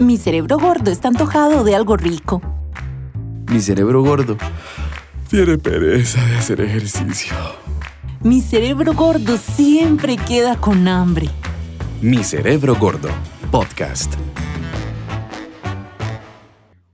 Mi cerebro gordo está antojado de algo rico. Mi cerebro gordo tiene pereza de hacer ejercicio. Mi cerebro gordo siempre queda con hambre. Mi cerebro gordo, podcast.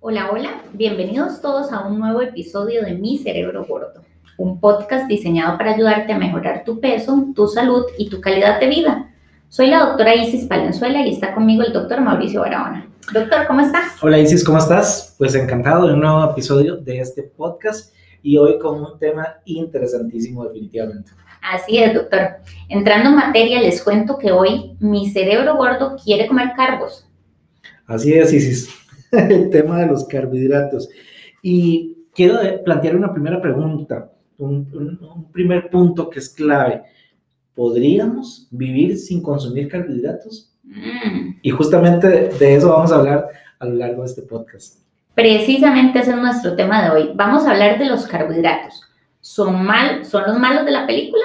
Hola, hola, bienvenidos todos a un nuevo episodio de Mi Cerebro Gordo, un podcast diseñado para ayudarte a mejorar tu peso, tu salud y tu calidad de vida. Soy la doctora Isis Palenzuela y está conmigo el doctor Mauricio Barahona. Doctor, ¿cómo está? Hola Isis, ¿cómo estás? Pues encantado de un nuevo episodio de este podcast y hoy con un tema interesantísimo definitivamente. Así es, doctor. Entrando en materia, les cuento que hoy mi cerebro gordo quiere comer carbos. Así es, Isis, el tema de los carbohidratos. Y quiero plantear una primera pregunta, un, un primer punto que es clave. ¿Podríamos vivir sin consumir carbohidratos? Mm. Y justamente de eso vamos a hablar a lo largo de este podcast. Precisamente ese es nuestro tema de hoy. Vamos a hablar de los carbohidratos. ¿Son, mal, ¿Son los malos de la película?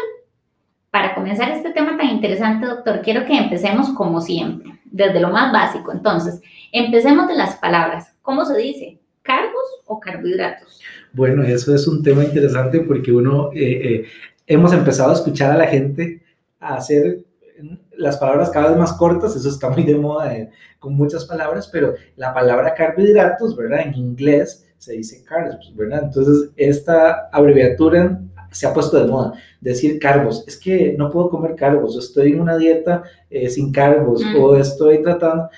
Para comenzar este tema tan interesante, doctor, quiero que empecemos como siempre, desde lo más básico. Entonces, empecemos de las palabras. ¿Cómo se dice? ¿Carbos o carbohidratos? Bueno, eso es un tema interesante porque uno, eh, eh, hemos empezado a escuchar a la gente a hacer las palabras cada vez más cortas, eso está muy de moda eh, con muchas palabras, pero la palabra carbohidratos, ¿verdad? En inglés se dice carbs, ¿verdad? Entonces, esta abreviatura se ha puesto de moda, decir carbos, es que no puedo comer carbos, estoy en una dieta eh, sin carbos mm. o estoy tratando,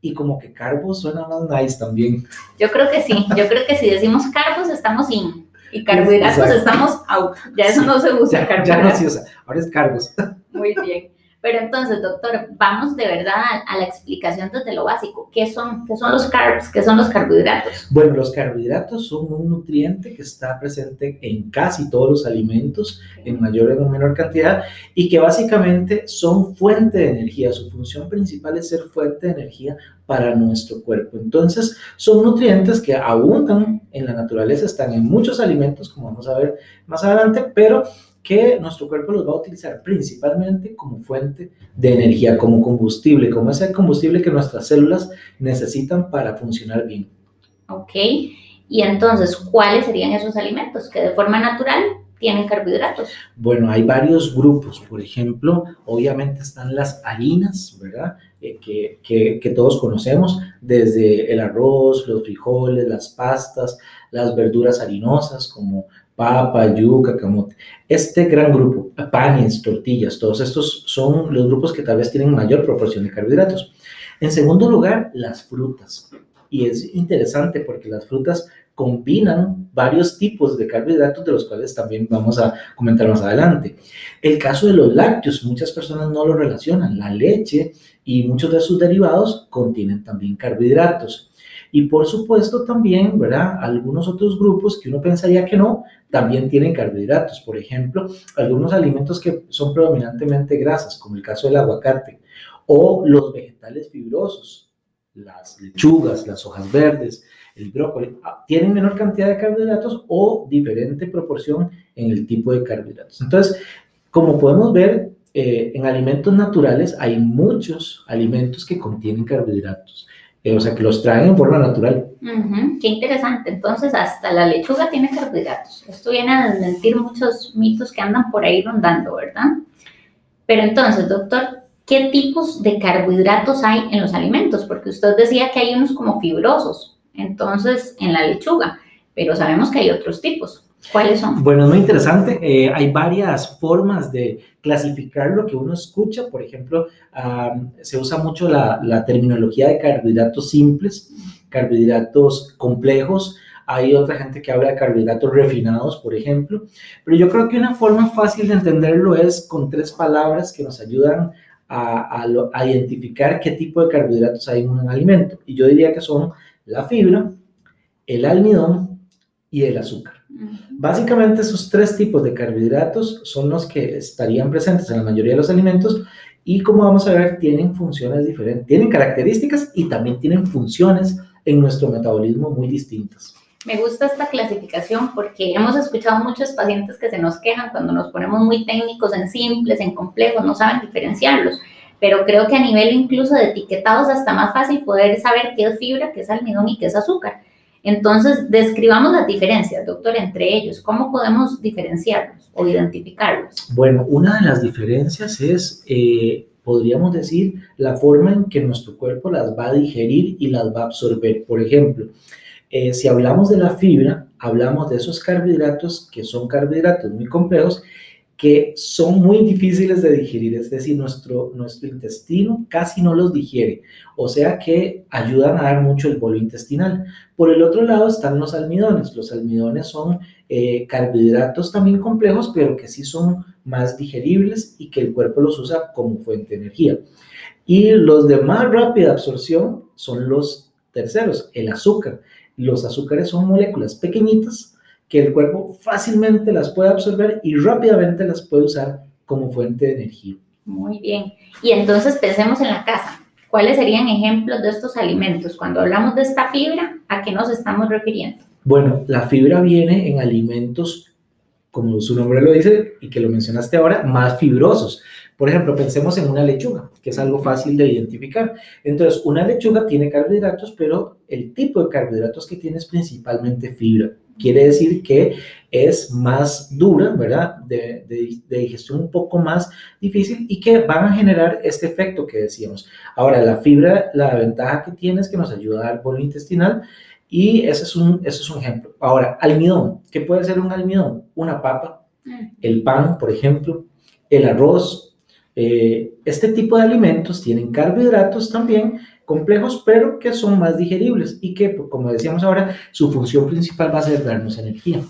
y como que carbos suena más nice también. Yo creo que sí, yo creo que si decimos carbos estamos in, y carbohidratos estamos out, ya eso no se usa. Ya, ya no se usa, ahora es carbos. Muy bien. Pero entonces, doctor, vamos de verdad a, la explicación desde lo básico. ¿Qué son, ¿Qué son los carbs? ¿Qué son los carbohidratos? Bueno, los carbohidratos son un nutriente que está presente en casi todos los alimentos, en mayor o menor cantidad, y que básicamente son fuente de energía. Su función principal es ser fuente de energía para nuestro cuerpo. Entonces, son nutrientes que abundan en la naturaleza, están en muchos alimentos, como vamos a ver más adelante, pero que nuestro cuerpo los va a utilizar principalmente como fuente de energía, como combustible, como ese combustible que nuestras células necesitan para funcionar bien. Ok, y entonces, ¿cuáles serían esos alimentos que de forma natural tienen carbohidratos? Bueno, hay varios grupos, por ejemplo, obviamente están las harinas, ¿verdad? Eh, que, que, que todos conocemos, desde el arroz, los frijoles, las pastas, las verduras harinosas como papa, yuca, camote. Este gran grupo, panes, tortillas, todos estos son los grupos que tal vez tienen mayor proporción de carbohidratos. En segundo lugar, las frutas. Y es interesante porque las frutas combinan varios tipos de carbohidratos de los cuales también vamos a comentar más adelante. El caso de los lácteos, muchas personas no lo relacionan. La leche y muchos de sus derivados contienen también carbohidratos. Y por supuesto también, ¿verdad? Algunos otros grupos que uno pensaría que no, también tienen carbohidratos. Por ejemplo, algunos alimentos que son predominantemente grasas, como el caso del aguacate, o los vegetales fibrosos, las lechugas, las hojas verdes, el brócoli, ah, tienen menor cantidad de carbohidratos o diferente proporción en el tipo de carbohidratos. Entonces, como podemos ver, eh, en alimentos naturales hay muchos alimentos que contienen carbohidratos. Eh, o sea, que los traen en forma natural. Qué interesante. Entonces, hasta la lechuga tiene carbohidratos. Esto viene a desmentir muchos mitos que andan por ahí rondando, ¿verdad? Pero entonces, doctor, ¿qué tipos de carbohidratos hay en los alimentos? Porque usted decía que hay unos como fibrosos, entonces, en la lechuga, pero sabemos que hay otros tipos. ¿Cuáles son? Bueno, es muy interesante. Eh, hay varias formas de clasificar lo que uno escucha. Por ejemplo, se usa mucho la, terminología de carbohidratos simples, carbohidratos complejos. Hay otra gente que habla de carbohidratos refinados, por ejemplo. Pero yo creo que una forma fácil de entenderlo es con tres palabras que nos ayudan a identificar qué tipo de carbohidratos hay en un alimento. Y yo diría que son la fibra, el almidón y el azúcar. Básicamente esos tres tipos de carbohidratos son los que estarían presentes en la mayoría de los alimentos y como vamos a ver tienen funciones diferentes, tienen características y también tienen funciones en nuestro metabolismo muy distintas. Me gusta esta clasificación porque hemos escuchado muchos pacientes que se nos quejan cuando nos ponemos muy técnicos en simples, en complejos, no saben diferenciarlos. pero creo que a nivel incluso de etiquetados hasta más fácil poder saber qué es fibra, qué es almidón y qué es azúcar. Entonces, describamos las diferencias, doctor, entre ellos. ¿Cómo podemos diferenciarlos o identificarlos? Bueno, una de las diferencias es, eh, podríamos decir, la forma en que nuestro cuerpo las va a digerir y las va a absorber. Por ejemplo, eh, si hablamos de la fibra, hablamos de esos carbohidratos que son carbohidratos muy complejos que son muy difíciles de digerir, es decir, nuestro, nuestro intestino casi no los digiere, o sea que ayudan a dar mucho el bolo intestinal. Por el otro lado están los almidones. Los almidones son eh, carbohidratos también complejos, pero que sí son más digeribles y que el cuerpo los usa como fuente de energía. Y los de más rápida absorción son los terceros, el azúcar. Los azúcares son moléculas pequeñitas que el cuerpo fácilmente las puede absorber y rápidamente las puede usar como fuente de energía. Muy bien. Y entonces pensemos en la casa. ¿Cuáles serían ejemplos de estos alimentos? Cuando hablamos de esta fibra, ¿a qué nos estamos refiriendo? Bueno, la fibra viene en alimentos, como su nombre lo dice y que lo mencionaste ahora, más fibrosos. Por ejemplo, pensemos en una lechuga, que es algo fácil de identificar. Entonces, una lechuga tiene carbohidratos, pero el tipo de carbohidratos que tiene es principalmente fibra. Quiere decir que es más dura, ¿verdad? De, digestión un poco más difícil y que van a generar este efecto que decíamos. Ahora, la fibra, la ventaja que tiene es que nos ayuda a dar bolo intestinal y ese es un, ese es un ejemplo. Ahora, almidón. ¿Qué puede ser un almidón? Una papa, mm. el pan, por ejemplo, el arroz, eh, este tipo de alimentos tienen carbohidratos también complejos, pero que son más digeribles y que, pues, como decíamos ahora, su función principal va a ser darnos energía.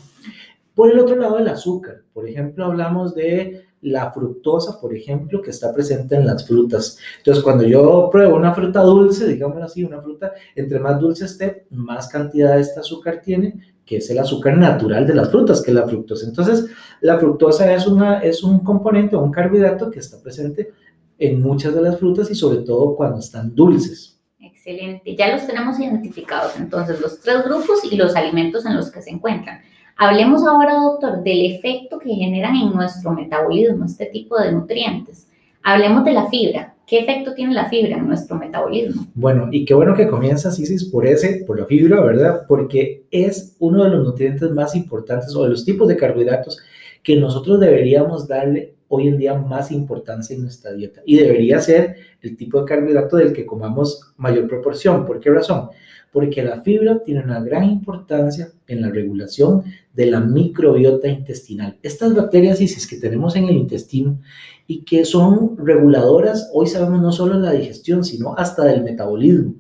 Por el otro lado, el azúcar. Por ejemplo, hablamos de la fructosa, por ejemplo, que está presente en las frutas. Entonces, cuando yo pruebo una fruta dulce, digámoslo así, una fruta, entre más dulce esté, más cantidad de este azúcar tiene, que es el azúcar natural de las frutas, que es la fructosa. Entonces, la fructosa es, una, es un componente un carbohidrato que está presente en muchas de las frutas y sobre todo cuando están dulces. Ya los tenemos identificados entonces los tres grupos y los alimentos en los que se encuentran. Hablemos ahora, doctor, del efecto que generan en nuestro metabolismo este tipo de nutrientes. Hablemos de la fibra. ¿Qué efecto tiene la fibra en nuestro metabolismo? Bueno, y qué bueno que comienzas, Isis, por ese, por la fibra, ¿verdad? Porque es uno de los nutrientes más importantes o de los tipos de carbohidratos que nosotros deberíamos darle hoy en día más importancia en nuestra dieta. Y debería ser el tipo de carbohidrato del que comamos mayor proporción. ¿Por qué razón? porque la fibra tiene una gran importancia en la regulación de la microbiota intestinal. Estas bacterias ISIS que tenemos en el intestino y que son reguladoras, hoy sabemos no solo de la digestión, sino hasta del metabolismo.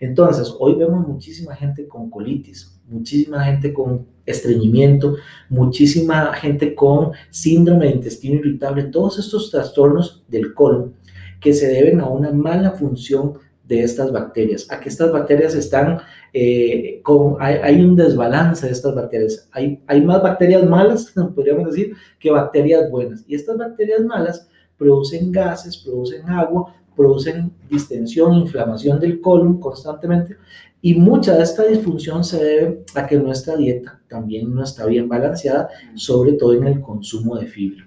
Entonces, hoy vemos muchísima gente con colitis, muchísima gente con estreñimiento, muchísima gente con síndrome de intestino irritable, todos estos trastornos del colon que se deben a una mala función de estas bacterias, a que estas bacterias están, eh, con, hay, un desbalance de estas bacterias, hay, hay más bacterias malas, podríamos decir, que bacterias buenas. Y estas bacterias malas producen gases, producen agua, producen distensión, inflamación del colon constantemente y mucha de esta disfunción se debe a que nuestra dieta también no está bien balanceada, sobre todo en el consumo de fibra.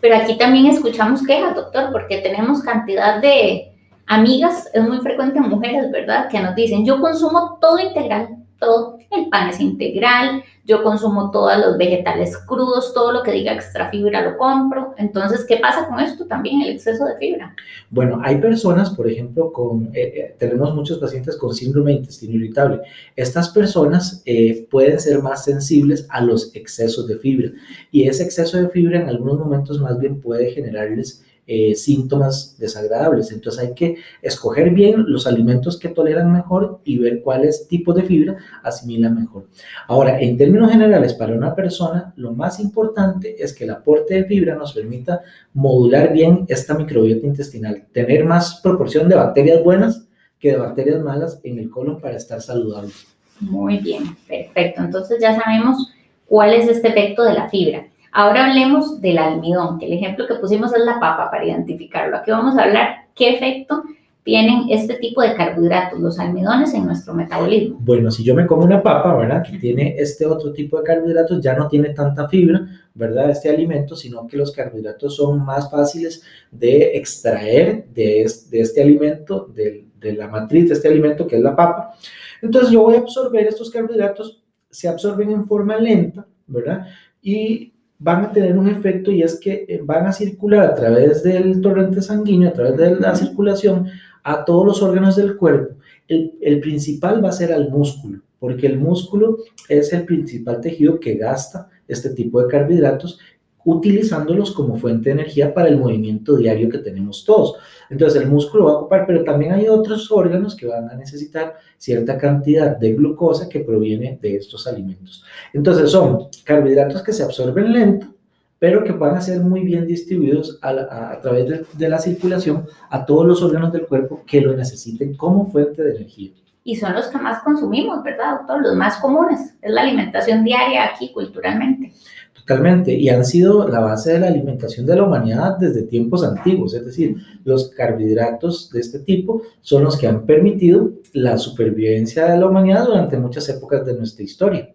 Pero aquí también escuchamos quejas, doctor, porque tenemos cantidad de, amigas, es muy frecuente en mujeres, ¿verdad? Que nos dicen, yo consumo todo integral, todo, el pan es integral, yo consumo todos los vegetales crudos, todo lo que diga extra fibra lo compro. Entonces, ¿qué pasa con esto también, el exceso de fibra? Bueno, hay personas, por ejemplo, con, eh, eh, tenemos muchos pacientes con síndrome de intestino irritable. Estas personas eh, pueden ser más sensibles a los excesos de fibra y ese exceso de fibra en algunos momentos más bien puede generarles eh, síntomas desagradables. Entonces hay que escoger bien los alimentos que toleran mejor y ver cuáles tipos de fibra asimilan mejor. Ahora, en términos generales, para una persona, lo más importante es que el aporte de fibra nos permita modular bien esta microbiota intestinal, tener más proporción de bacterias buenas que de bacterias malas en el colon para estar saludables. Muy bien, perfecto. Entonces ya sabemos cuál es este efecto de la fibra. Ahora hablemos del almidón, que el ejemplo que pusimos es la papa para identificarlo. Aquí vamos a hablar qué efecto tienen este tipo de carbohidratos, los almidones, en nuestro metabolismo? Bueno, si yo me como una papa, ¿verdad? Que tiene este otro tipo de carbohidratos, ya no tiene tanta fibra, ¿verdad? Este alimento, sino que los carbohidratos son más fáciles de extraer de, este, alimento, de, de la matriz de este alimento que es la papa. Entonces yo voy a absorber estos carbohidratos, se absorben en forma lenta, ¿verdad? Y van a tener un efecto y es que eh, van a circular a través del torrente sanguíneo, a través de la circulación, a todos los órganos del cuerpo. El, principal va a ser al músculo, porque el músculo es el principal tejido que gasta este tipo de carbohidratos utilizándolos como fuente de energía para el movimiento diario que tenemos todos. Entonces el músculo va a ocupar, pero también hay otros órganos que van a necesitar cierta cantidad de glucosa que proviene de estos alimentos. Entonces son carbohidratos que se absorben lento, pero que van a ser muy bien distribuidos a, través de, la circulación a todos los órganos del cuerpo que lo necesiten como fuente de energía. Y son los que más consumimos, ¿verdad, doctor? Los más comunes. Es la alimentación diaria aquí culturalmente. Y han sido la base de la alimentación de la humanidad desde tiempos antiguos, es decir, los carbohidratos de este tipo son los que han permitido la supervivencia de la humanidad durante muchas épocas de nuestra historia.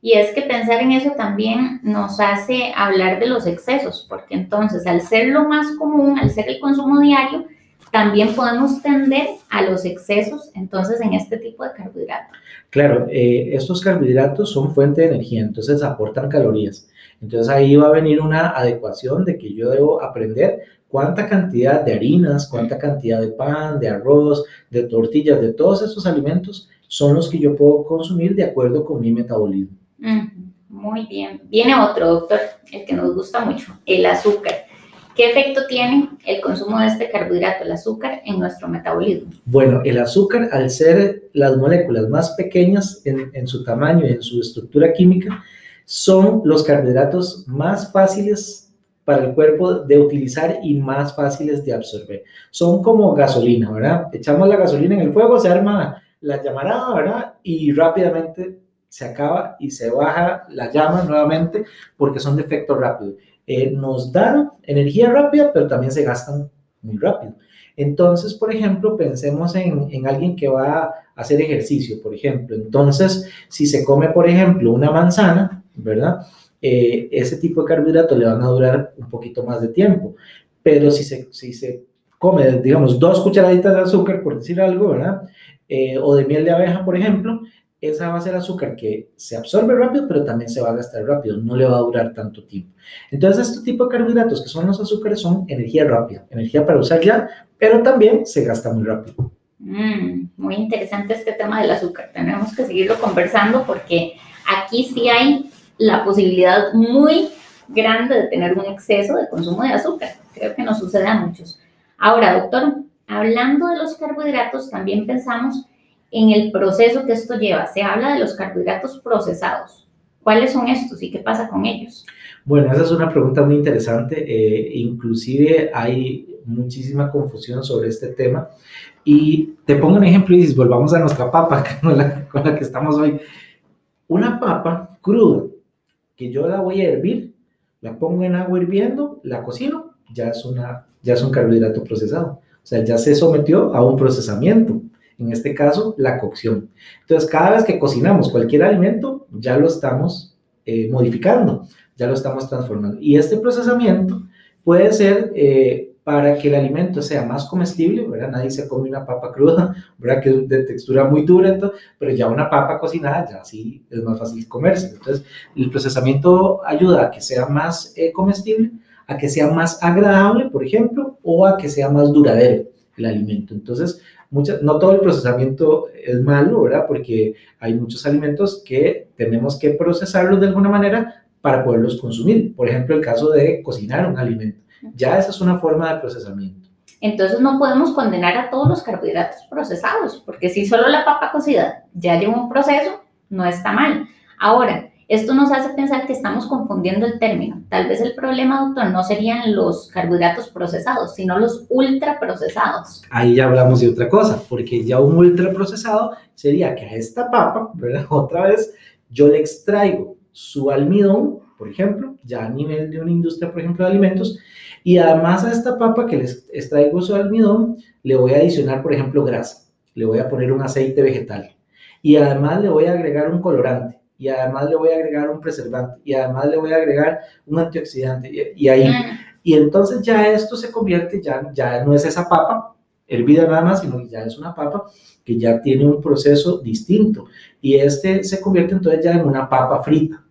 Y es que pensar en eso también nos hace hablar de los excesos, porque entonces al ser lo más común, al ser el consumo diario, también podemos tender a los excesos entonces en este tipo de carbohidratos. Claro, eh, estos carbohidratos son fuente de energía, entonces aportan calorías. Entonces ahí va a venir una adecuación de que yo debo aprender cuánta cantidad de harinas, cuánta cantidad de pan, de arroz, de tortillas, de todos estos alimentos son los que yo puedo consumir de acuerdo con mi metabolismo. Muy bien. Viene otro, doctor, el que nos gusta mucho, el azúcar. ¿Qué efecto tiene el consumo de este carbohidrato, el azúcar, en nuestro metabolismo? Bueno, el azúcar, al ser las moléculas más pequeñas en, en, su tamaño y en su estructura química, son los carbohidratos más fáciles para el cuerpo de utilizar y más fáciles de absorber. Son como gasolina, ¿verdad? Echamos la gasolina en el fuego, se arma la llamarada, ¿verdad? Y rápidamente se acaba y se baja la llama nuevamente porque son de efecto rápido. Eh, nos dan energía rápida, pero también se gastan muy rápido. Entonces, por ejemplo, pensemos en, en, alguien que va a hacer ejercicio, por ejemplo. Entonces, si se come, por ejemplo, una manzana, ¿verdad? Eh, ese tipo de carbohidratos le van a durar un poquito más de tiempo. Pero si se, si se come, digamos, dos cucharaditas de azúcar, por decir algo, ¿verdad? Eh, o de miel de abeja, por ejemplo, esa va a ser azúcar que se absorbe rápido, pero también se va a gastar rápido, no le va a durar tanto tiempo. Entonces, este tipo de carbohidratos que son los azúcares son energía rápida, energía para usar ya, pero también se gasta muy rápido. Mm, muy interesante este tema del azúcar. Tenemos que seguirlo conversando porque aquí sí hay la posibilidad muy grande de tener un exceso de consumo de azúcar. Creo que nos sucede a muchos. Ahora, doctor, hablando de los carbohidratos, también pensamos en el proceso que esto lleva. Se habla de los carbohidratos procesados. ¿Cuáles son estos y qué pasa con ellos? Bueno, esa es una pregunta muy interesante. Eh, inclusive hay muchísima confusión sobre este tema. Y te pongo un ejemplo y volvamos a nuestra papa con la, con la que estamos hoy. Una papa cruda, que yo la voy a hervir, la pongo en agua hirviendo, la cocino, ya es, una, ya es un carbohidrato procesado. O sea, ya se sometió a un procesamiento en este caso la cocción. Entonces, cada vez que cocinamos cualquier alimento, ya lo estamos eh, modificando, ya lo estamos transformando. Y este procesamiento puede ser eh, para que el alimento sea más comestible, ¿verdad? Nadie se come una papa cruda, ¿verdad? Que es de textura muy dura, pero ya una papa cocinada ya sí es más fácil comerse. Entonces, el procesamiento ayuda a que sea más eh, comestible, a que sea más agradable, por ejemplo, o a que sea más duradero el alimento. Entonces, no todo el procesamiento es malo, ¿verdad? Porque hay muchos alimentos que tenemos que procesarlos de alguna manera para poderlos consumir. Por ejemplo, el caso de cocinar un alimento. Ya esa es una forma de procesamiento. Entonces no podemos condenar a todos los carbohidratos procesados, porque si solo la papa cocida ya lleva un proceso, no está mal. Ahora, esto nos hace pensar que estamos confundiendo el término. Tal vez el problema, doctor, no serían los carbohidratos procesados, sino los ultraprocesados. Ahí ya hablamos de otra cosa, porque ya un ultraprocesado sería que a esta papa. Otra vez, yo le extraigo su almidón, por ejemplo, ya a nivel de una industria, por ejemplo, de alimentos. Y además a esta papa que les extraigo su almidón, le voy a adicionar, por ejemplo, grasa. Le voy a poner un aceite vegetal. Y además le voy a agregar un colorante. Y además le voy a agregar un preservante. Y además le voy a agregar un antioxidante. Y, y ahí, Mm, y entonces ya esto se convierte, ya, ya no es esa papa hervida nada más, sino que ya es una papa que ya tiene un proceso distinto. Y este se convierte entonces ya en una papa frita.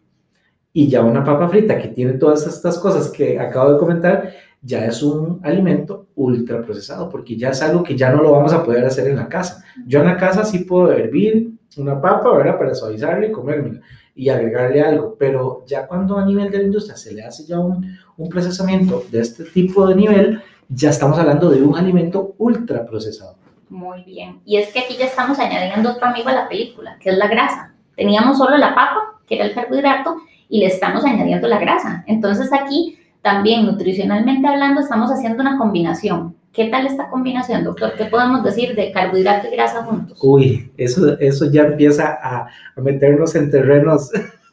Y ya una papa frita que tiene todas estas cosas que acabo de comentar, ya es un alimento ultra procesado, porque ya es algo que ya no lo vamos a poder hacer en la casa. Yo en la casa sí puedo hervir una papa, ¿verdad? Para suavizarla y comérmela y agregarle algo, pero ya cuando a nivel de la industria se le hace ya un, un procesamiento de este tipo de nivel, ya estamos hablando de un alimento ultra procesado. Muy bien. Y es que aquí ya estamos añadiendo otro amigo a la película, que es la grasa. Teníamos solo la papa, que era el carbohidrato, y le estamos añadiendo la grasa. Entonces aquí también nutricionalmente hablando estamos haciendo una combinación. ¿Qué tal esta combinación, doctor? ¿Qué podemos decir de carbohidrato y grasa juntos? Uy, eso, eso ya empieza a, a meternos en terrenos,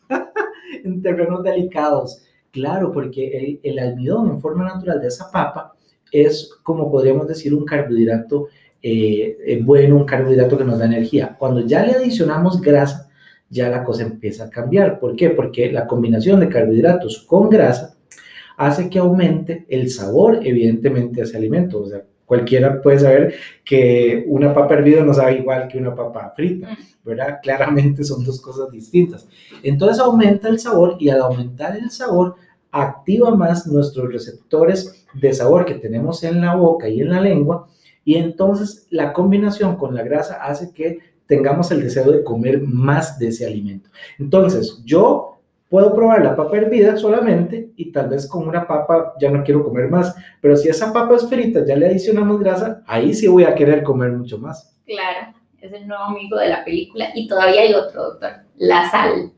en terrenos delicados. Claro, porque el, el almidón en forma natural de esa papa es, como podríamos decir, un carbohidrato eh, bueno, un carbohidrato que nos da energía. Cuando ya le adicionamos grasa, ya la cosa empieza a cambiar. ¿Por qué? Porque la combinación de carbohidratos con grasa hace que aumente el sabor, evidentemente, a ese alimento. O sea, cualquiera puede saber que una papa hervida no sabe igual que una papa frita, ¿verdad? Claramente son dos cosas distintas. Entonces aumenta el sabor y al aumentar el sabor activa más nuestros receptores de sabor que tenemos en la boca y en la lengua y entonces la combinación con la grasa hace que tengamos el deseo de comer más de ese alimento. Entonces, yo puedo probar la papa hervida solamente y tal vez con una papa ya no quiero comer más, pero si esa papa es frita, ya le adicionamos grasa, ahí sí voy a querer comer mucho más. Claro, es el nuevo amigo de la película. Y todavía hay otro, doctor, la sal.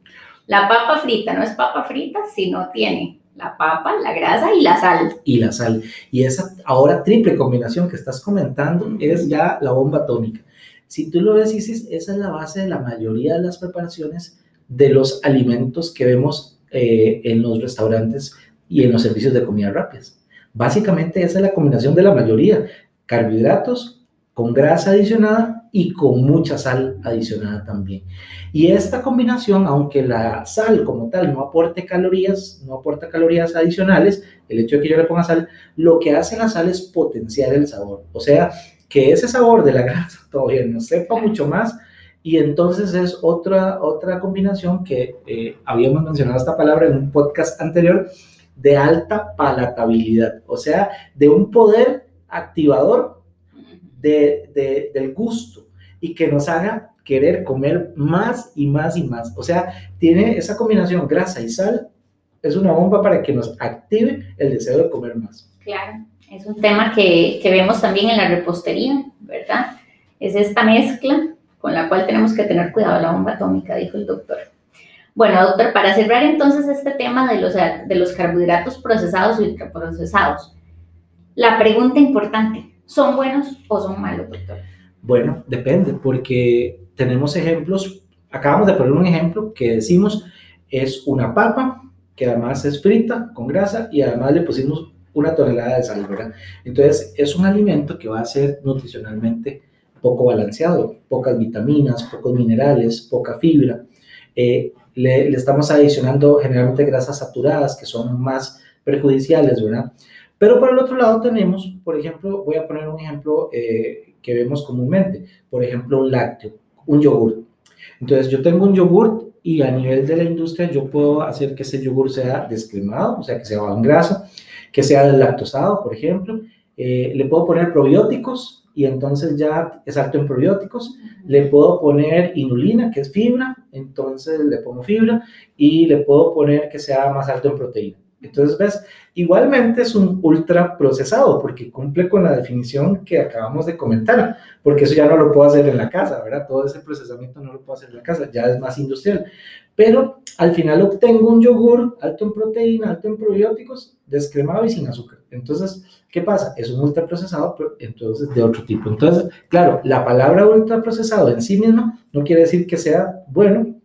La papa frita no es papa frita, sino tiene la papa, la grasa y la sal. Y la sal. Y esa ahora triple combinación que estás comentando es ya la bomba atómica. Si tú lo ves, Isis, esa es la base de la mayoría de las preparaciones de los alimentos que vemos eh, en los restaurantes y en los servicios de comida rápidas. Básicamente esa es la combinación de la mayoría. Carbohidratos con grasa adicionada y con mucha sal adicionada también. Y esta combinación, aunque la sal como tal no aporte calorías, no aporta calorías adicionales, el hecho de que yo le ponga sal, lo que hace la sal es potenciar el sabor. O sea, que ese sabor de la grasa todavía no sepa mucho más y entonces es otra, otra combinación que eh, habíamos mencionado esta palabra en un podcast anterior de alta palatabilidad, o sea, de un poder activador de, de, del gusto y que nos haga querer comer más y más y más. O sea, tiene esa combinación grasa y sal, es una bomba para que nos active el deseo de comer más. Claro, es un tema que, que vemos también en la repostería, ¿verdad? Es esta mezcla con la cual tenemos que tener cuidado, la bomba atómica, dijo el doctor. Bueno, doctor, para cerrar entonces este tema de los, de los carbohidratos procesados y ultraprocesados, la pregunta importante, ¿son buenos o son malos, doctor? Bueno, depende, porque tenemos ejemplos, acabamos de poner un ejemplo que decimos es una papa que además es frita con grasa y además le pusimos una tonelada de sal, ¿verdad? Entonces es un alimento que va a ser nutricionalmente poco balanceado, pocas vitaminas, pocos minerales, poca fibra. Eh, le, estamos adicionando generalmente grasas saturadas que son más perjudiciales, ¿verdad? Pero por el otro lado tenemos, por ejemplo, voy a poner un ejemplo eh, que vemos comúnmente, por ejemplo, un lácteo, un yogur. Entonces yo tengo un yogur y a nivel de la industria yo puedo hacer que ese yogur sea descremado, o sea, que sea en grasa, que sea lactosado, por ejemplo. Eh, le puedo poner probióticos y entonces ya es alto en probióticos. Le puedo poner inulina, que es fibra, entonces le pongo fibra y le puedo poner que sea más alto en proteína. Entonces, ves, igualmente es un ultra procesado porque cumple con la definición que acabamos de comentar, porque eso ya no lo puedo hacer en la casa, ¿verdad? Todo ese procesamiento no lo puedo hacer en la casa, ya es más industrial. Pero al final obtengo un yogur alto en proteína, alto en probióticos, descremado y sin azúcar. Entonces, ¿qué pasa? Es un ultraprocesado, pero entonces de otro tipo. Entonces, claro, la palabra ultraprocesado en sí misma no quiere decir que sea bueno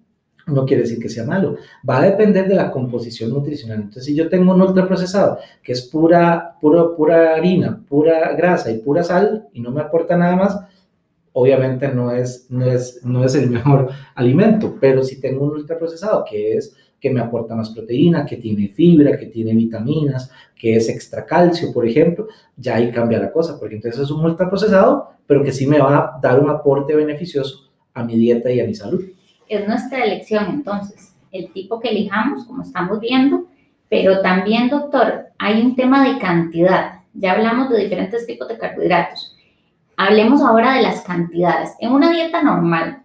no quiere decir que sea malo. Va a depender de la composición nutricional. Entonces, si yo tengo un ultraprocesado que es pura, pura, pura harina, pura grasa y pura sal y no me aporta nada más, obviamente no es, no es, no es el mejor alimento. Pero si tengo un ultraprocesado que es que me aporta más proteína, que tiene fibra, que tiene vitaminas, que es extra calcio, por ejemplo, ya ahí cambia la cosa, porque entonces es un ultraprocesado, pero que sí me va a dar un aporte beneficioso a mi dieta y a mi salud es nuestra elección entonces, el tipo que elijamos, como estamos viendo, pero también, doctor, hay un tema de cantidad. Ya hablamos de diferentes tipos de carbohidratos. Hablemos ahora de las cantidades. En una dieta normal,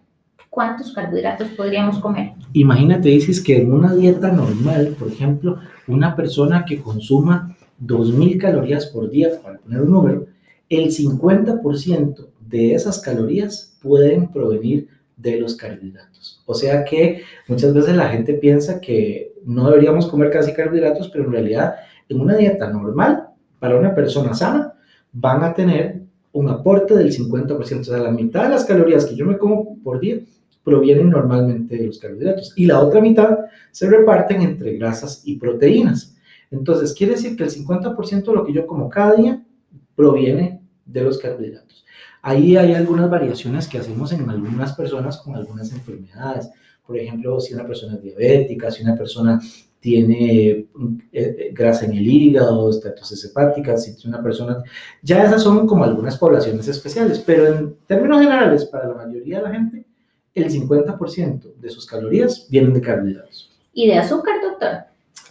¿cuántos carbohidratos podríamos comer? Imagínate, dices que en una dieta normal, por ejemplo, una persona que consuma 2.000 calorías por día, para poner un número, el 50% de esas calorías pueden provenir de los carbohidratos. O sea que muchas veces la gente piensa que no deberíamos comer casi carbohidratos, pero en realidad en una dieta normal, para una persona sana, van a tener un aporte del 50%, o sea, la mitad de las calorías que yo me como por día provienen normalmente de los carbohidratos y la otra mitad se reparten entre grasas y proteínas. Entonces, quiere decir que el 50% de lo que yo como cada día proviene de los carbohidratos. Ahí hay algunas variaciones que hacemos en algunas personas con algunas enfermedades. Por ejemplo, si una persona es diabética, si una persona tiene eh, eh, grasa en el hígado, estatosis hepáticas, si una persona... Ya esas son como algunas poblaciones especiales, pero en términos generales, para la mayoría de la gente, el 50% de sus calorías vienen de carbohidratos. ¿Y de azúcar, doctor?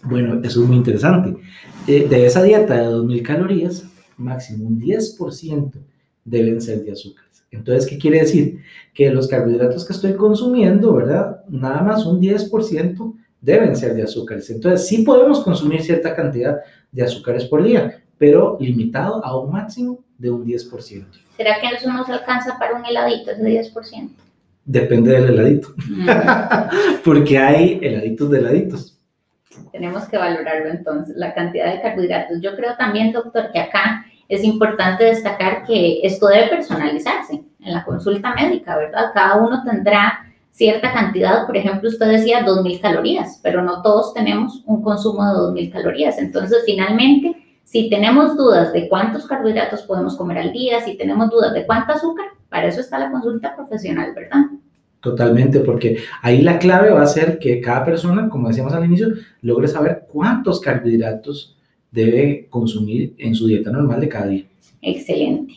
Bueno, eso es muy interesante. De, de esa dieta de 2.000 calorías, máximo un 10% deben ser de azúcares. Entonces, ¿qué quiere decir? Que los carbohidratos que estoy consumiendo, ¿verdad? Nada más un 10% deben ser de azúcares. Entonces, sí podemos consumir cierta cantidad de azúcares por día, pero limitado a un máximo de un 10%. ¿Será que eso nos alcanza para un heladito, ese 10%? Depende del heladito, porque hay heladitos de heladitos. Tenemos que valorarlo entonces, la cantidad de carbohidratos. Yo creo también, doctor, que acá es importante destacar que esto debe personalizarse en la consulta médica, ¿verdad? Cada uno tendrá cierta cantidad, por ejemplo, usted decía 2.000 calorías, pero no todos tenemos un consumo de 2.000 calorías. Entonces, finalmente, si tenemos dudas de cuántos carbohidratos podemos comer al día, si tenemos dudas de cuánto azúcar, para eso está la consulta profesional, ¿verdad? Totalmente, porque ahí la clave va a ser que cada persona, como decíamos al inicio, logre saber cuántos carbohidratos debe consumir en su dieta normal de cada día. Excelente.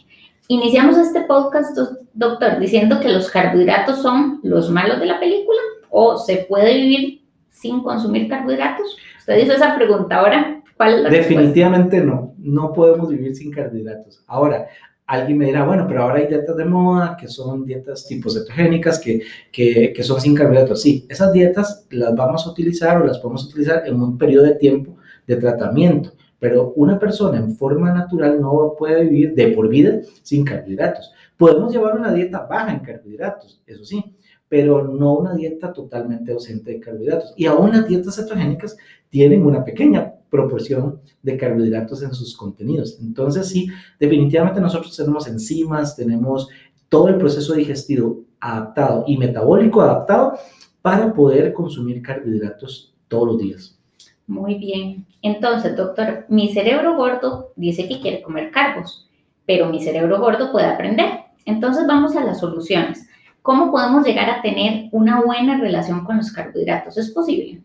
Iniciamos este podcast, doctor, diciendo que los carbohidratos son los malos de la película o se puede vivir sin consumir carbohidratos. Usted hizo esa pregunta ahora. ¿Cuál es la Definitivamente no, no podemos vivir sin carbohidratos. Ahora, alguien me dirá, bueno, pero ahora hay dietas de moda que son dietas tipo cetogénicas que, que, que son sin carbohidratos. Sí, esas dietas las vamos a utilizar o las podemos utilizar en un periodo de tiempo de tratamiento pero una persona en forma natural no puede vivir de por vida sin carbohidratos. Podemos llevar una dieta baja en carbohidratos, eso sí, pero no una dieta totalmente ausente de carbohidratos. Y aún las dietas cetogénicas tienen una pequeña proporción de carbohidratos en sus contenidos. Entonces, sí, definitivamente nosotros tenemos enzimas, tenemos todo el proceso digestivo adaptado y metabólico adaptado para poder consumir carbohidratos todos los días. Muy bien. Entonces, doctor, mi cerebro gordo dice que quiere comer carbos, pero mi cerebro gordo puede aprender. Entonces, vamos a las soluciones. ¿Cómo podemos llegar a tener una buena relación con los carbohidratos? ¿Es posible?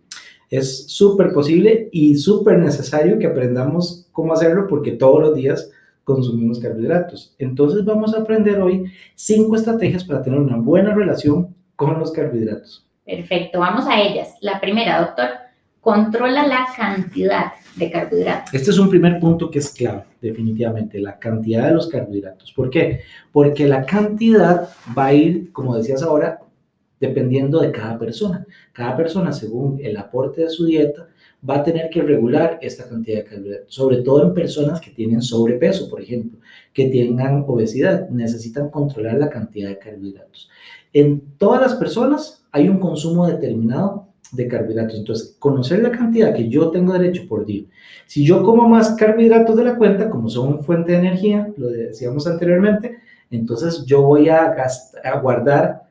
Es súper posible y súper necesario que aprendamos cómo hacerlo porque todos los días consumimos carbohidratos. Entonces vamos a aprender hoy cinco estrategias para tener una buena relación con los carbohidratos. Perfecto, vamos a ellas. La primera, doctor, controla la cantidad de carbohidratos. Este es un primer punto que es clave, definitivamente, la cantidad de los carbohidratos. ¿Por qué? Porque la cantidad va a ir, como decías ahora, dependiendo de cada persona. Cada persona, según el aporte de su dieta, va a tener que regular esta cantidad de carbohidratos, sobre todo en personas que tienen sobrepeso, por ejemplo, que tengan obesidad, necesitan controlar la cantidad de carbohidratos. En todas las personas hay un consumo determinado de carbohidratos. Entonces, conocer la cantidad que yo tengo derecho por día. Si yo como más carbohidratos de la cuenta, como son fuente de energía, lo decíamos anteriormente, entonces yo voy a, a guardar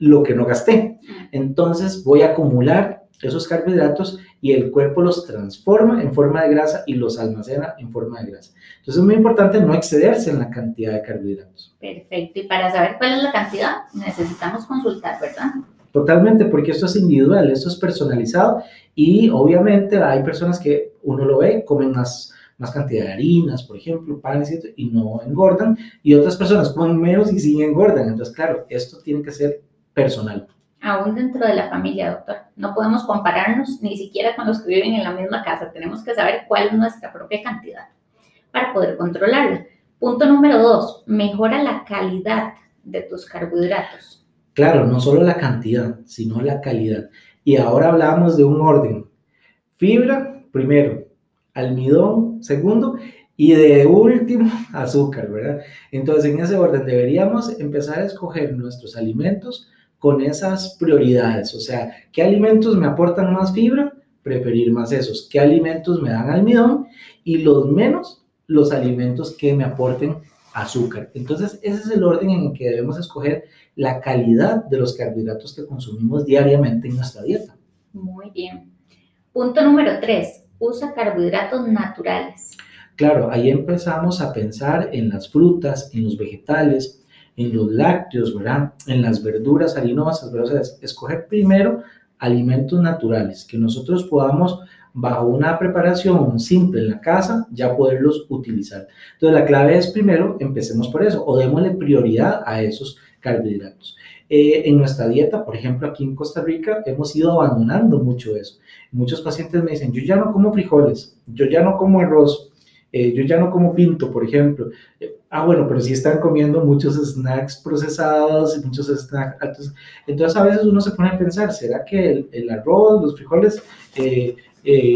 lo que no gasté. Entonces voy a acumular esos carbohidratos y el cuerpo los transforma en forma de grasa y los almacena en forma de grasa. Entonces es muy importante no excederse en la cantidad de carbohidratos. Perfecto. Y para saber cuál es la cantidad, necesitamos consultar, ¿verdad? Totalmente, porque esto es individual, esto es personalizado y obviamente hay personas que uno lo ve, comen más, más cantidad de harinas, por ejemplo, panes y, y no engordan, y otras personas comen menos y sí engordan. Entonces, claro, esto tiene que ser personal aún dentro de la familia, doctor. No podemos compararnos ni siquiera con los que viven en la misma casa. Tenemos que saber cuál es nuestra propia cantidad para poder controlarla. Punto número dos, mejora la calidad de tus carbohidratos. Claro, no solo la cantidad, sino la calidad. Y ahora hablamos de un orden. Fibra, primero, almidón, segundo, y de último, azúcar, ¿verdad? Entonces, en ese orden deberíamos empezar a escoger nuestros alimentos con esas prioridades. O sea, ¿qué alimentos me aportan más fibra? Preferir más esos. ¿Qué alimentos me dan almidón? Y los menos, los alimentos que me aporten azúcar. Entonces, ese es el orden en el que debemos escoger la calidad de los carbohidratos que consumimos diariamente en nuestra dieta. Muy bien. Punto número tres, usa carbohidratos naturales. Claro, ahí empezamos a pensar en las frutas, en los vegetales, en los lácteos, ¿verdad? En las verduras harinosas, ¿verdad? O escoger primero alimentos naturales, que nosotros podamos, bajo una preparación simple en la casa, ya poderlos utilizar. Entonces, la clave es primero, empecemos por eso, o démosle prioridad a esos carbohidratos. Eh, en nuestra dieta, por ejemplo, aquí en Costa Rica, hemos ido abandonando mucho eso. Muchos pacientes me dicen, yo ya no como frijoles, yo ya no como arroz, eh, yo ya no como pinto, por ejemplo. Eh, ah, bueno, pero sí están comiendo muchos snacks procesados y muchos snacks altos. Entonces a veces uno se pone a pensar, ¿será que el, arroz, los frijoles, eh,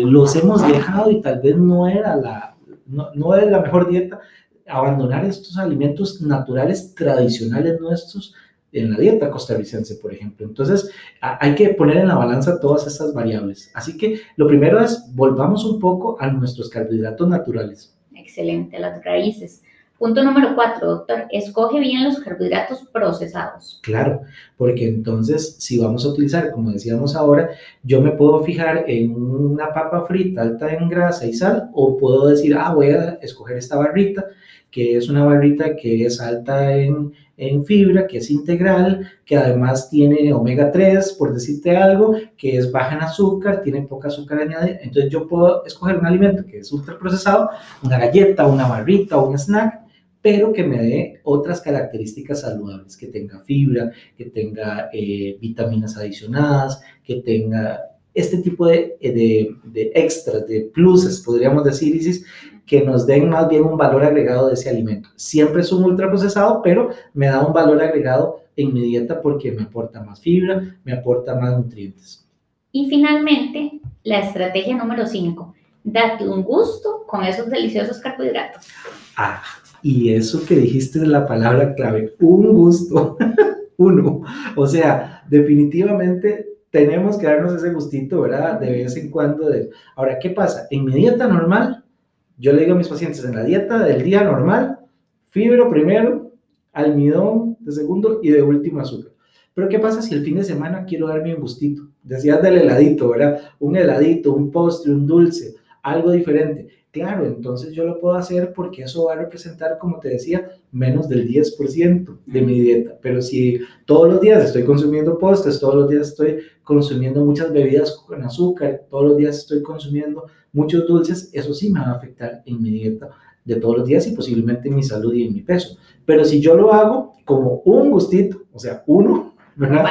los hemos dejado y tal vez no era la, no, no es la mejor dieta? Abandonar estos alimentos naturales tradicionales nuestros en la dieta costarricense, por ejemplo. Entonces, hay que poner en la balanza todas estas variables. Así que lo primero es, volvamos un poco a nuestros carbohidratos naturales. Excelente, las raíces. Punto número cuatro, doctor, escoge bien los carbohidratos procesados. Claro, porque entonces si vamos a utilizar, como decíamos ahora, yo me puedo fijar en una papa frita alta en grasa y sal o puedo decir, ah, voy a escoger esta barrita, que es una barrita que es alta en, en fibra, que es integral, que además tiene omega 3, por decirte algo, que es baja en azúcar, tiene poca azúcar añadida. Entonces yo puedo escoger un alimento que es ultraprocesado, una galleta, una barrita un snack, pero que me dé otras características saludables, que tenga fibra, que tenga eh, vitaminas adicionadas, que tenga este tipo de, de, de, extras, de pluses, podríamos decir, Isis, que nos den más bien un valor agregado de ese alimento. Siempre es un ultraprocesado, pero me da un valor agregado en mi dieta porque me aporta más fibra, me aporta más nutrientes. Y finalmente, la estrategia número 5, date un gusto con esos deliciosos carbohidratos. Ah, y eso que dijiste es la palabra clave, un gusto, uno. O sea, definitivamente tenemos que darnos ese gustito, ¿verdad? De vez en cuando. De... Ahora, ¿qué pasa? En mi dieta normal, yo le digo a mis pacientes, en la dieta del día normal, fibra primero, almidón de segundo y de último azúcar. Pero ¿qué pasa si el fin de semana quiero darme un gustito? Decías del heladito, ¿verdad? Un heladito, un postre, un dulce, algo diferente. Claro, entonces yo lo puedo hacer porque eso va a representar, como te decía, menos del 10% de mi dieta. Pero si todos los días estoy consumiendo postres, todos los días estoy consumiendo muchas bebidas con azúcar, todos los días estoy consumiendo muchos dulces, eso sí me va a afectar en mi dieta de todos los días y posiblemente en mi salud y en mi peso. Pero si yo lo hago como un gustito, o sea, uno, ¿verdad?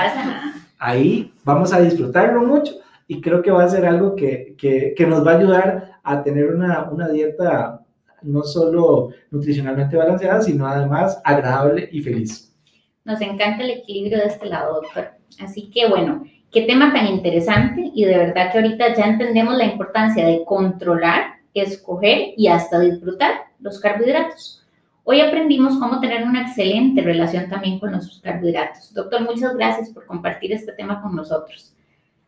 Ahí vamos a disfrutarlo mucho y creo que va a ser algo que, que, que nos va a ayudar a tener una, una dieta no solo nutricionalmente balanceada, sino además agradable y feliz. Nos encanta el equilibrio de este lado, doctor. Así que bueno, qué tema tan interesante y de verdad que ahorita ya entendemos la importancia de controlar, escoger y hasta disfrutar los carbohidratos. Hoy aprendimos cómo tener una excelente relación también con los carbohidratos. Doctor, muchas gracias por compartir este tema con nosotros.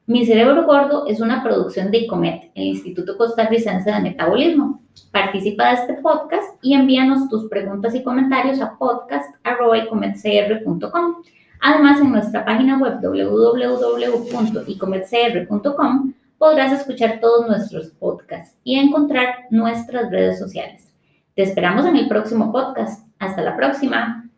Mi cerebro gordo es una producción de ICOMET, el Instituto Costarricense de Metabolismo. Participa de este podcast y envíanos tus preguntas y comentarios a podcast.icometcr.com. Además, en nuestra página web www.ecommercecr.com podrás escuchar todos nuestros podcasts y encontrar nuestras redes sociales. Te esperamos en el próximo podcast. Hasta la próxima.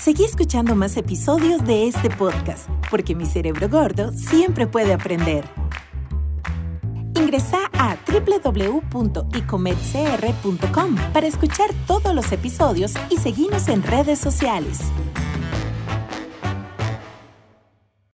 Seguí escuchando más episodios de este podcast, porque mi cerebro gordo siempre puede aprender. Ingresa a www.ecometcr.com para escuchar todos los episodios y seguirnos en redes sociales.